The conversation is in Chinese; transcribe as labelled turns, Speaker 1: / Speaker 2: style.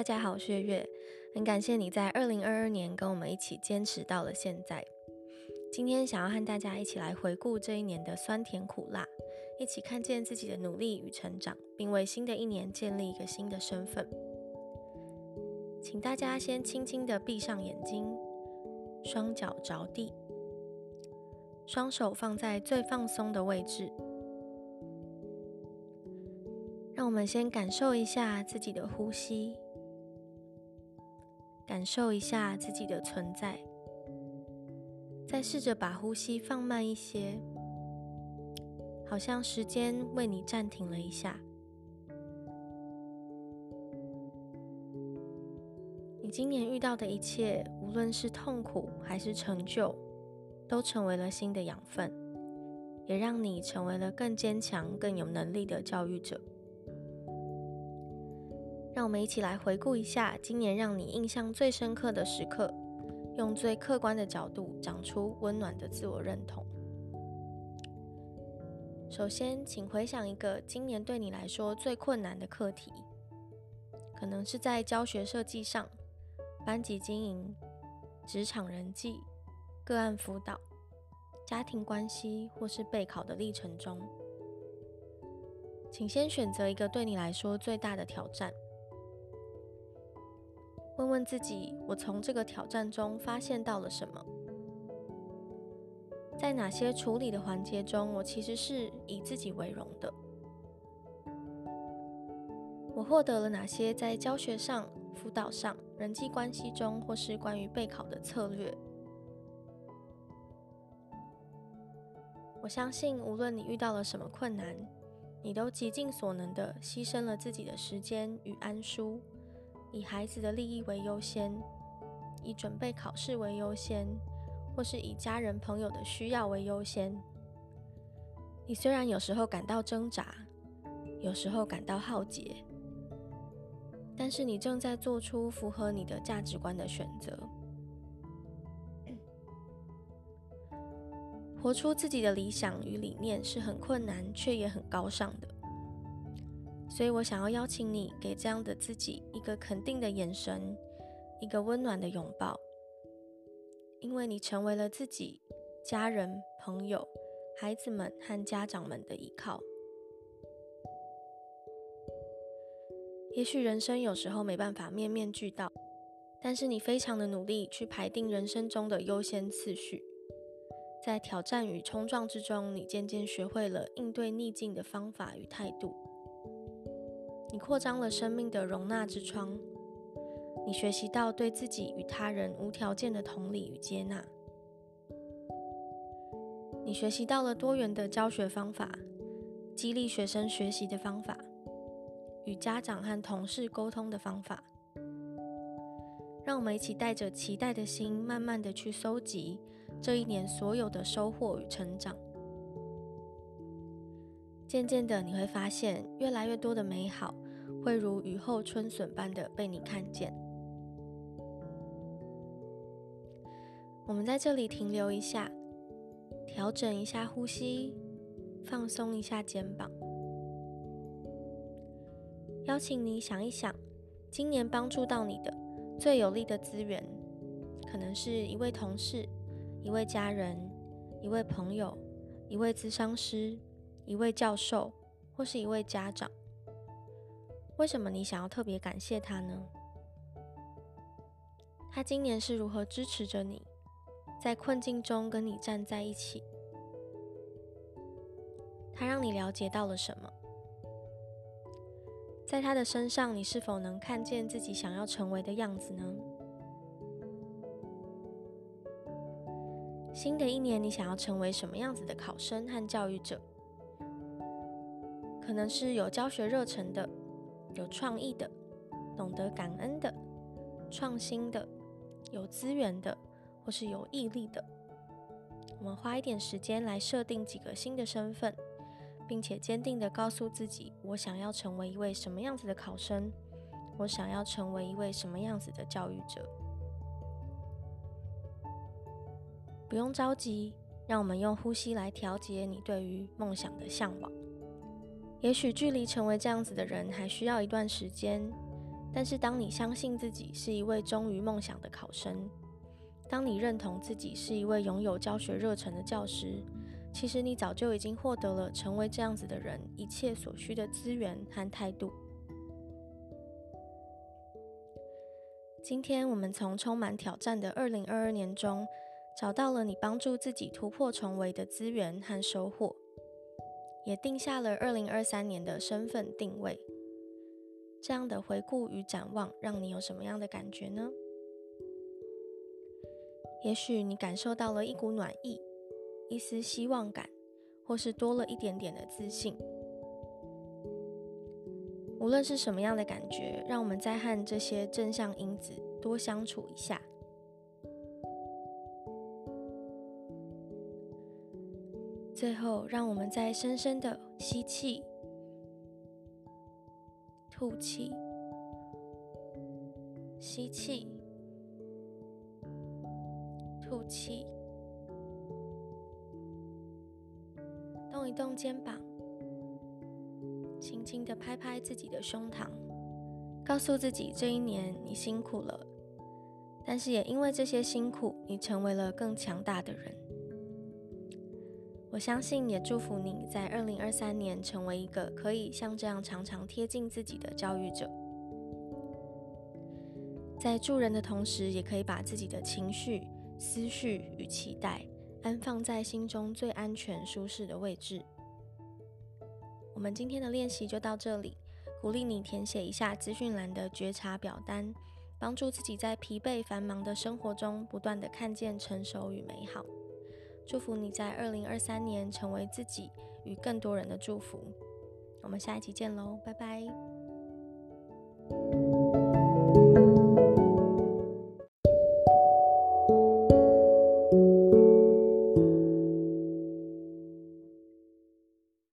Speaker 1: 大家好，我是月月，很感谢你在二零二二年跟我们一起坚持到了现在。今天想要和大家一起来回顾这一年的酸甜苦辣，一起看见自己的努力与成长，并为新的一年建立一个新的身份。请大家先轻轻的闭上眼睛，双脚着地，双手放在最放松的位置。让我们先感受一下自己的呼吸。感受一下自己的存在，再试着把呼吸放慢一些，好像时间为你暂停了一下。你今年遇到的一切，无论是痛苦还是成就，都成为了新的养分，也让你成为了更坚强、更有能力的教育者。让我们一起来回顾一下今年让你印象最深刻的时刻，用最客观的角度长出温暖的自我认同。首先，请回想一个今年对你来说最困难的课题，可能是在教学设计上、班级经营、职场人际、个案辅导、家庭关系，或是备考的历程中。请先选择一个对你来说最大的挑战。问问自己，我从这个挑战中发现到了什么？在哪些处理的环节中，我其实是以自己为荣的？我获得了哪些在教学上、辅导上、人际关系中，或是关于备考的策略？我相信，无论你遇到了什么困难，你都极尽所能的牺牲了自己的时间与安舒。以孩子的利益为优先，以准备考试为优先，或是以家人朋友的需要为优先。你虽然有时候感到挣扎，有时候感到耗竭，但是你正在做出符合你的价值观的选择。活出自己的理想与理念是很困难，却也很高尚的。所以我想要邀请你，给这样的自己一个肯定的眼神，一个温暖的拥抱，因为你成为了自己、家人、朋友、孩子们和家长们的依靠。也许人生有时候没办法面面俱到，但是你非常的努力去排定人生中的优先次序，在挑战与冲撞之中，你渐渐学会了应对逆境的方法与态度。你扩张了生命的容纳之窗，你学习到对自己与他人无条件的同理与接纳，你学习到了多元的教学方法，激励学生学习的方法，与家长和同事沟通的方法。让我们一起带着期待的心，慢慢的去搜集这一年所有的收获与成长。渐渐的，你会发现越来越多的美好会如雨后春笋般的被你看见。我们在这里停留一下，调整一下呼吸，放松一下肩膀。邀请你想一想，今年帮助到你的最有力的资源，可能是一位同事、一位家人、一位朋友、一位咨商师。一位教授或是一位家长，为什么你想要特别感谢他呢？他今年是如何支持着你，在困境中跟你站在一起？他让你了解到了什么？在他的身上，你是否能看见自己想要成为的样子呢？新的一年，你想要成为什么样子的考生和教育者？可能是有教学热忱的，有创意的，懂得感恩的，创新的，有资源的，或是有毅力的。我们花一点时间来设定几个新的身份，并且坚定地告诉自己：我想要成为一位什么样子的考生，我想要成为一位什么样子的教育者。不用着急，让我们用呼吸来调节你对于梦想的向往。也许距离成为这样子的人还需要一段时间，但是，当你相信自己是一位忠于梦想的考生，当你认同自己是一位拥有教学热忱的教师，其实你早就已经获得了成为这样子的人一切所需的资源和态度。今天，我们从充满挑战的二零二二年中，找到了你帮助自己突破重围的资源和收获，也定下了二零二三年的身份定位。这样的回顾与展望，让你有什么样的感觉呢？也许你感受到了一股暖意，一丝希望感，或是多了一点点的自信。无论是什么样的感觉，让我们再和这些正向因子多相处一下。最后，让我们再深深的吸气。吐气，吸气，吐气，动一动肩膀，轻轻的拍拍自己的胸膛，告诉自己这一年你辛苦了，但是也因为这些辛苦，你成为了更强大的人。我相信，也祝福你在二零二三年成为一个可以像这样常常贴近自己的教育者，在助人的同时，也可以把自己的情绪、思绪与期待安放在心中最安全、舒适的位置。我们今天的练习就到这里，鼓励你填写一下资讯栏的觉察表单，帮助自己在疲惫繁忙的生活中不断地看见成熟与美好。祝福你在二零二三年成为自己与更多人的祝福。我们下一期见喽拜拜。